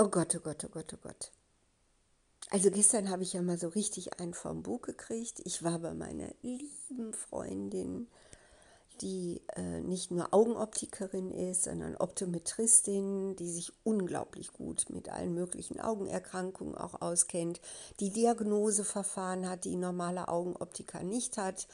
Oh Gott, oh Gott, oh Gott, oh Gott. Also gestern habe ich ja mal so richtig einen vom Bug gekriegt. Ich war bei meiner lieben Freundin, die äh, nicht nur Augenoptikerin ist, sondern Optometristin, die sich unglaublich gut mit allen möglichen Augenerkrankungen auch auskennt, die Diagnoseverfahren hat, die normale Augenoptiker nicht hat.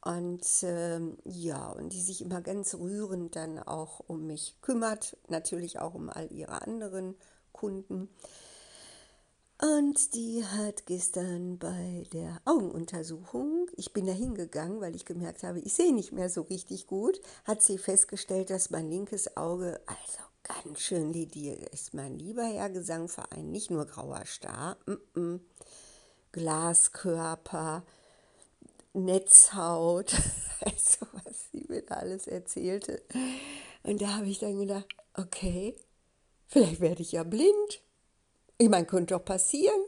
Und äh, ja, und die sich immer ganz rührend dann auch um mich kümmert, natürlich auch um all ihre anderen Kunden. Und die hat gestern bei der Augenuntersuchung, ich bin da hingegangen, weil ich gemerkt habe, ich sehe nicht mehr so richtig gut, hat sie festgestellt, dass mein linkes Auge also ganz schön lidiert ist. Mein lieber Herr Gesangverein, nicht nur grauer Star, m -m, Glaskörper, Netzhaut, also was sie mir da alles erzählte. Und da habe ich dann gedacht, okay, vielleicht werde ich ja blind. Ich meine, könnte doch passieren.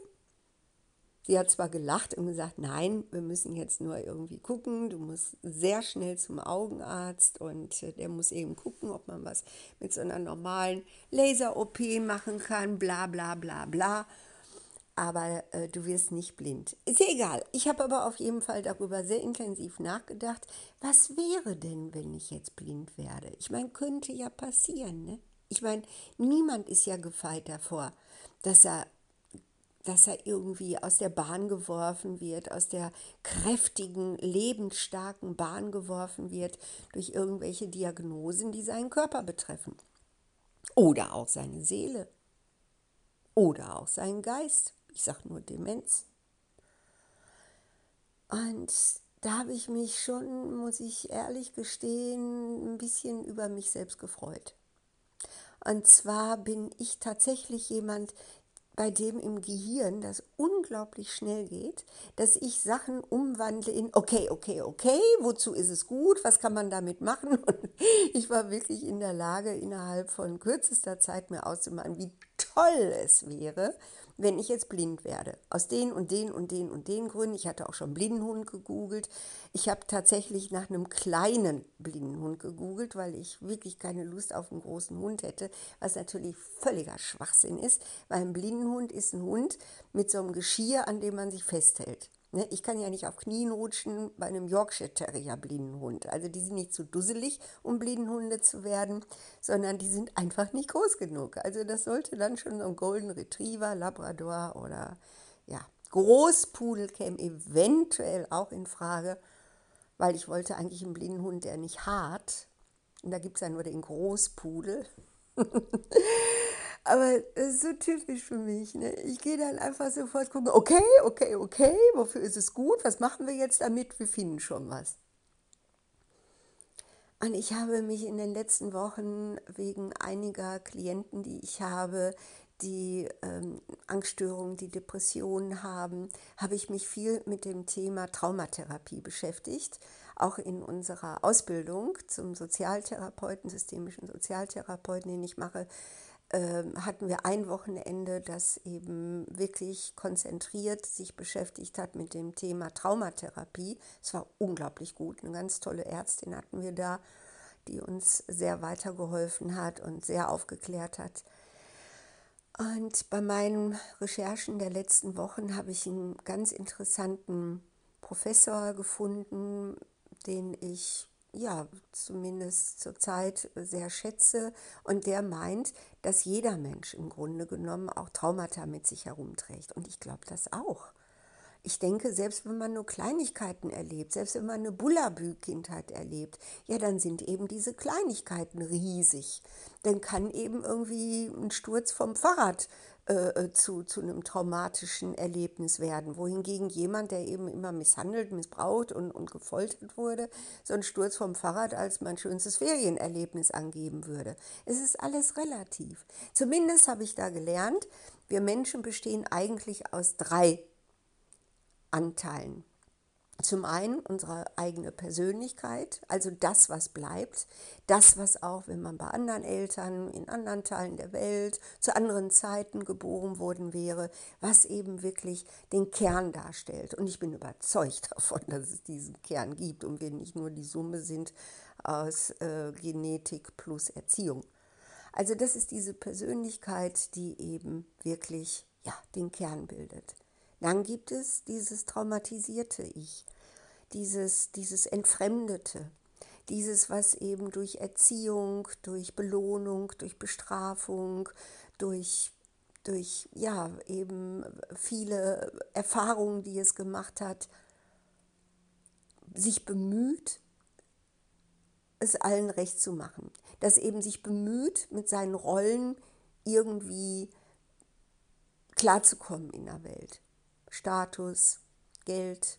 Sie hat zwar gelacht und gesagt, nein, wir müssen jetzt nur irgendwie gucken, du musst sehr schnell zum Augenarzt und äh, der muss eben gucken, ob man was mit so einer normalen Laser-OP machen kann, bla bla bla bla. Aber äh, du wirst nicht blind. Ist ja egal. Ich habe aber auf jeden Fall darüber sehr intensiv nachgedacht, was wäre denn, wenn ich jetzt blind werde? Ich meine, könnte ja passieren, ne? Ich meine, niemand ist ja gefeit davor dass er, dass er irgendwie aus der Bahn geworfen wird, aus der kräftigen, lebensstarken Bahn geworfen wird durch irgendwelche Diagnosen, die seinen Körper betreffen. Oder auch seine Seele. Oder auch seinen Geist. Ich sage nur Demenz. Und da habe ich mich schon, muss ich ehrlich gestehen, ein bisschen über mich selbst gefreut. Und zwar bin ich tatsächlich jemand, bei dem im Gehirn das unglaublich schnell geht, dass ich Sachen umwandle in, okay, okay, okay, wozu ist es gut, was kann man damit machen? Und ich war wirklich in der Lage, innerhalb von kürzester Zeit mir auszumalen, wie toll es wäre, wenn ich jetzt blind werde. Aus den und den und den und den Gründen. Ich hatte auch schon Blindenhund gegoogelt. Ich habe tatsächlich nach einem kleinen Blindenhund gegoogelt, weil ich wirklich keine Lust auf einen großen Hund hätte, was natürlich völliger Schwachsinn ist, weil ein Blindenhund ist ein Hund mit so einem Geschirr, an dem man sich festhält. Ne, ich kann ja nicht auf Knien rutschen bei einem Yorkshire Terrier Blindenhund. Also die sind nicht zu dusselig, um Blindenhunde zu werden, sondern die sind einfach nicht groß genug. Also das sollte dann schon so ein Golden Retriever, Labrador oder ja, Großpudel käme eventuell auch in Frage, weil ich wollte eigentlich einen Blindenhund, der nicht hart. Und da gibt es ja nur den Großpudel. Aber das ist so typisch für mich. Ne? Ich gehe dann einfach sofort gucken, okay, okay, okay, wofür ist es gut? Was machen wir jetzt damit? Wir finden schon was. Und ich habe mich in den letzten Wochen wegen einiger Klienten, die ich habe, die ähm, Angststörungen, die Depressionen haben, habe ich mich viel mit dem Thema Traumatherapie beschäftigt. Auch in unserer Ausbildung zum Sozialtherapeuten, systemischen Sozialtherapeuten, den ich mache, ähm, hatten wir ein Wochenende, das eben wirklich konzentriert sich beschäftigt hat mit dem Thema Traumatherapie. Es war unglaublich gut. Eine ganz tolle Ärztin hatten wir da, die uns sehr weitergeholfen hat und sehr aufgeklärt hat. Und bei meinen Recherchen der letzten Wochen habe ich einen ganz interessanten Professor gefunden, den ich ja, zumindest zurzeit sehr schätze. Und der meint, dass jeder Mensch im Grunde genommen auch Traumata mit sich herumträgt. Und ich glaube das auch. Ich denke, selbst wenn man nur Kleinigkeiten erlebt, selbst wenn man eine Bullabü-Kindheit erlebt, ja, dann sind eben diese Kleinigkeiten riesig. Dann kann eben irgendwie ein Sturz vom Fahrrad äh, äh, zu, zu einem traumatischen Erlebnis werden. Wohingegen jemand, der eben immer misshandelt, missbraucht und, und gefoltert wurde, so einen Sturz vom Fahrrad als mein schönstes Ferienerlebnis angeben würde. Es ist alles relativ. Zumindest habe ich da gelernt, wir Menschen bestehen eigentlich aus drei Anteilen. Zum einen unsere eigene Persönlichkeit, also das, was bleibt, das, was auch, wenn man bei anderen Eltern in anderen Teilen der Welt zu anderen Zeiten geboren worden wäre, was eben wirklich den Kern darstellt. Und ich bin überzeugt davon, dass es diesen Kern gibt und wir nicht nur die Summe sind aus äh, Genetik plus Erziehung. Also das ist diese Persönlichkeit, die eben wirklich ja, den Kern bildet. Dann gibt es dieses traumatisierte Ich, dieses, dieses Entfremdete, dieses, was eben durch Erziehung, durch Belohnung, durch Bestrafung, durch, durch ja, eben viele Erfahrungen, die es gemacht hat, sich bemüht, es allen recht zu machen. Das eben sich bemüht, mit seinen Rollen irgendwie klarzukommen in der Welt. Status, Geld,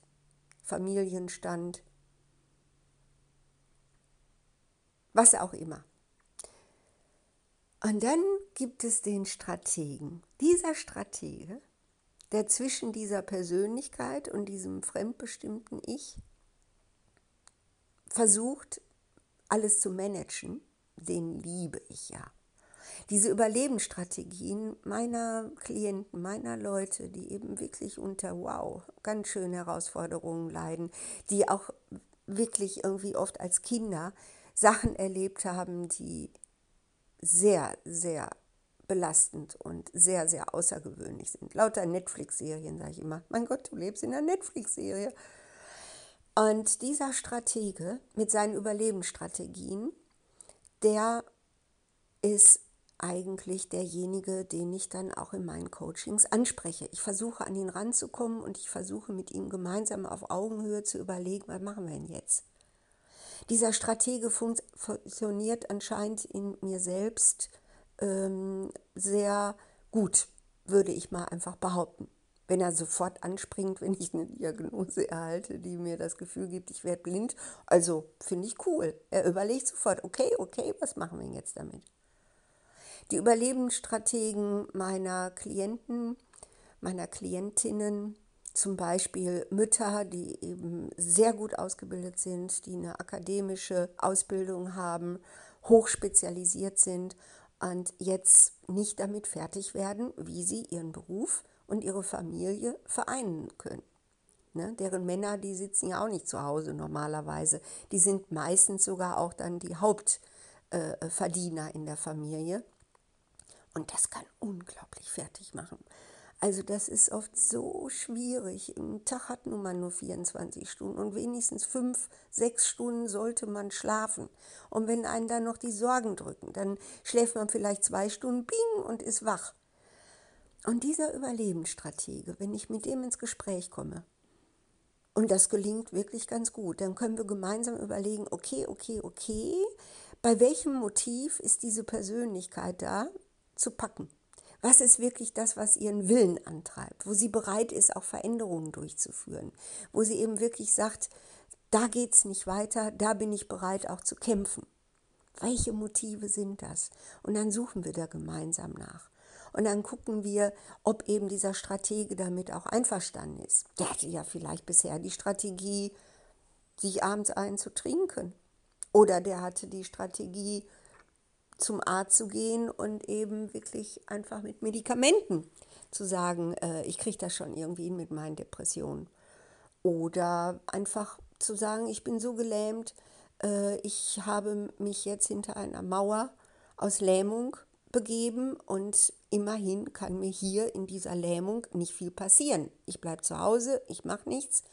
Familienstand, was auch immer. Und dann gibt es den Strategen. Dieser Stratege, der zwischen dieser Persönlichkeit und diesem fremdbestimmten Ich versucht, alles zu managen, den liebe ich ja. Diese Überlebensstrategien meiner Klienten, meiner Leute, die eben wirklich unter, wow, ganz schöne Herausforderungen leiden, die auch wirklich irgendwie oft als Kinder Sachen erlebt haben, die sehr, sehr belastend und sehr, sehr außergewöhnlich sind. Lauter Netflix-Serien, sage ich immer. Mein Gott, du lebst in einer Netflix-Serie. Und dieser Stratege mit seinen Überlebensstrategien, der ist eigentlich derjenige, den ich dann auch in meinen Coachings anspreche. Ich versuche an ihn ranzukommen und ich versuche mit ihm gemeinsam auf Augenhöhe zu überlegen, was machen wir denn jetzt? Dieser Stratege funktioniert anscheinend in mir selbst ähm, sehr gut, würde ich mal einfach behaupten. Wenn er sofort anspringt, wenn ich eine Diagnose erhalte, die mir das Gefühl gibt, ich werde blind, also finde ich cool. Er überlegt sofort, okay, okay, was machen wir jetzt damit? Die Überlebensstrategen meiner Klienten, meiner Klientinnen, zum Beispiel Mütter, die eben sehr gut ausgebildet sind, die eine akademische Ausbildung haben, hochspezialisiert sind und jetzt nicht damit fertig werden, wie sie ihren Beruf und ihre Familie vereinen können. Ne? Deren Männer, die sitzen ja auch nicht zu Hause normalerweise. Die sind meistens sogar auch dann die Hauptverdiener äh, in der Familie. Und das kann unglaublich fertig machen. Also das ist oft so schwierig. Ein Tag hat nun mal nur 24 Stunden und wenigstens fünf, sechs Stunden sollte man schlafen. Und wenn einen dann noch die Sorgen drücken, dann schläft man vielleicht zwei Stunden, bing, und ist wach. Und dieser Überlebensstratege, wenn ich mit dem ins Gespräch komme, und das gelingt wirklich ganz gut, dann können wir gemeinsam überlegen, okay, okay, okay, bei welchem Motiv ist diese Persönlichkeit da zu packen? Was ist wirklich das, was ihren Willen antreibt, wo sie bereit ist, auch Veränderungen durchzuführen, wo sie eben wirklich sagt, da geht es nicht weiter, da bin ich bereit auch zu kämpfen. Welche Motive sind das? Und dann suchen wir da gemeinsam nach. Und dann gucken wir, ob eben dieser Stratege damit auch einverstanden ist. Der hatte ja vielleicht bisher die Strategie, sich abends einen zu trinken. Oder der hatte die Strategie, zum Arzt zu gehen und eben wirklich einfach mit Medikamenten zu sagen, äh, ich kriege das schon irgendwie mit meinen Depressionen. Oder einfach zu sagen, ich bin so gelähmt, äh, ich habe mich jetzt hinter einer Mauer aus Lähmung begeben und immerhin kann mir hier in dieser Lähmung nicht viel passieren. Ich bleibe zu Hause, ich mache nichts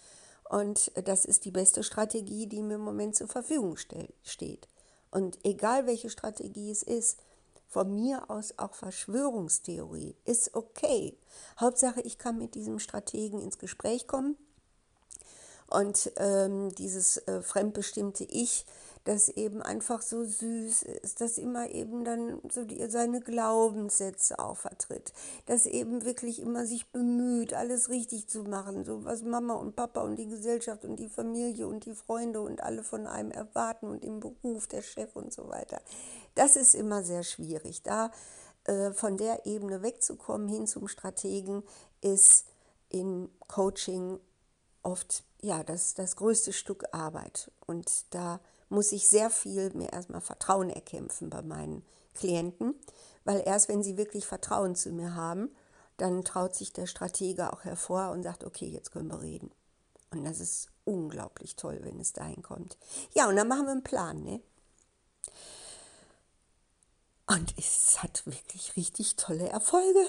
und das ist die beste Strategie, die mir im Moment zur Verfügung steht. Und egal welche Strategie es ist, von mir aus auch Verschwörungstheorie, ist okay. Hauptsache, ich kann mit diesem Strategen ins Gespräch kommen und ähm, dieses äh, fremdbestimmte Ich das eben einfach so süß ist, dass immer eben dann so die, seine Glaubenssätze auch vertritt, dass eben wirklich immer sich bemüht, alles richtig zu machen, so was Mama und Papa und die Gesellschaft und die Familie und die Freunde und alle von einem erwarten und im Beruf der Chef und so weiter. Das ist immer sehr schwierig. Da äh, von der Ebene wegzukommen hin zum Strategen ist in Coaching oft ja das, das größte Stück Arbeit. Und da muss ich sehr viel mir erstmal Vertrauen erkämpfen bei meinen Klienten, weil erst wenn sie wirklich Vertrauen zu mir haben, dann traut sich der Stratege auch hervor und sagt, okay, jetzt können wir reden. Und das ist unglaublich toll, wenn es dahin kommt. Ja, und dann machen wir einen Plan, ne? Und es hat wirklich richtig tolle Erfolge.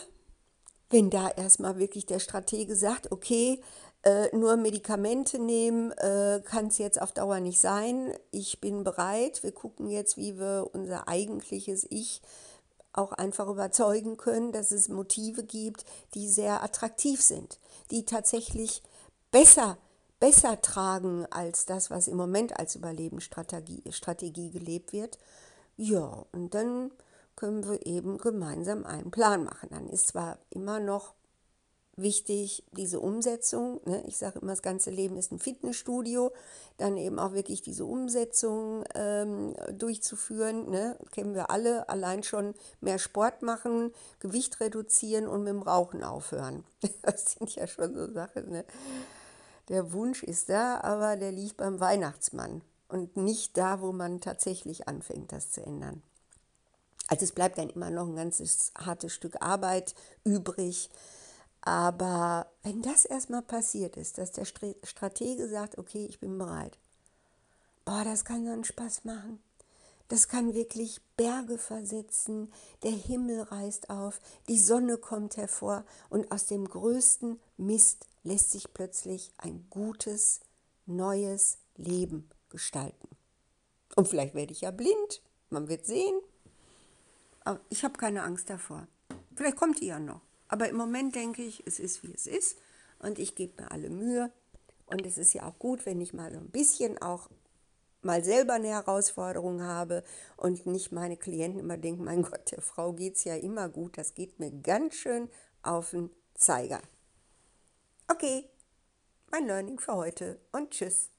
Wenn da erstmal wirklich der Stratege sagt, okay, äh, nur Medikamente nehmen äh, kann es jetzt auf Dauer nicht sein. Ich bin bereit. Wir gucken jetzt, wie wir unser eigentliches Ich auch einfach überzeugen können, dass es Motive gibt, die sehr attraktiv sind, die tatsächlich besser, besser tragen als das, was im Moment als Überlebensstrategie Strategie gelebt wird. Ja, und dann können wir eben gemeinsam einen Plan machen. Dann ist zwar immer noch wichtig, diese Umsetzung. Ne? Ich sage immer, das ganze Leben ist ein Fitnessstudio. Dann eben auch wirklich diese Umsetzung ähm, durchzuführen. Ne? Kennen wir alle. Allein schon mehr Sport machen, Gewicht reduzieren und mit dem Rauchen aufhören. Das sind ja schon so Sachen. Ne? Der Wunsch ist da, aber der liegt beim Weihnachtsmann und nicht da, wo man tatsächlich anfängt, das zu ändern. Also es bleibt dann immer noch ein ganzes hartes Stück Arbeit übrig. Aber wenn das erstmal passiert ist, dass der Stratege sagt, okay, ich bin bereit, boah, das kann so einen Spaß machen. Das kann wirklich Berge versetzen, der Himmel reißt auf, die Sonne kommt hervor und aus dem größten Mist lässt sich plötzlich ein gutes, neues Leben gestalten. Und vielleicht werde ich ja blind, man wird sehen. Aber ich habe keine Angst davor. Vielleicht kommt ihr ja noch. Aber im Moment denke ich, es ist wie es ist und ich gebe mir alle Mühe. Und es ist ja auch gut, wenn ich mal so ein bisschen auch mal selber eine Herausforderung habe und nicht meine Klienten immer denken, mein Gott, der Frau geht es ja immer gut. Das geht mir ganz schön auf den Zeiger. Okay, mein Learning für heute und tschüss.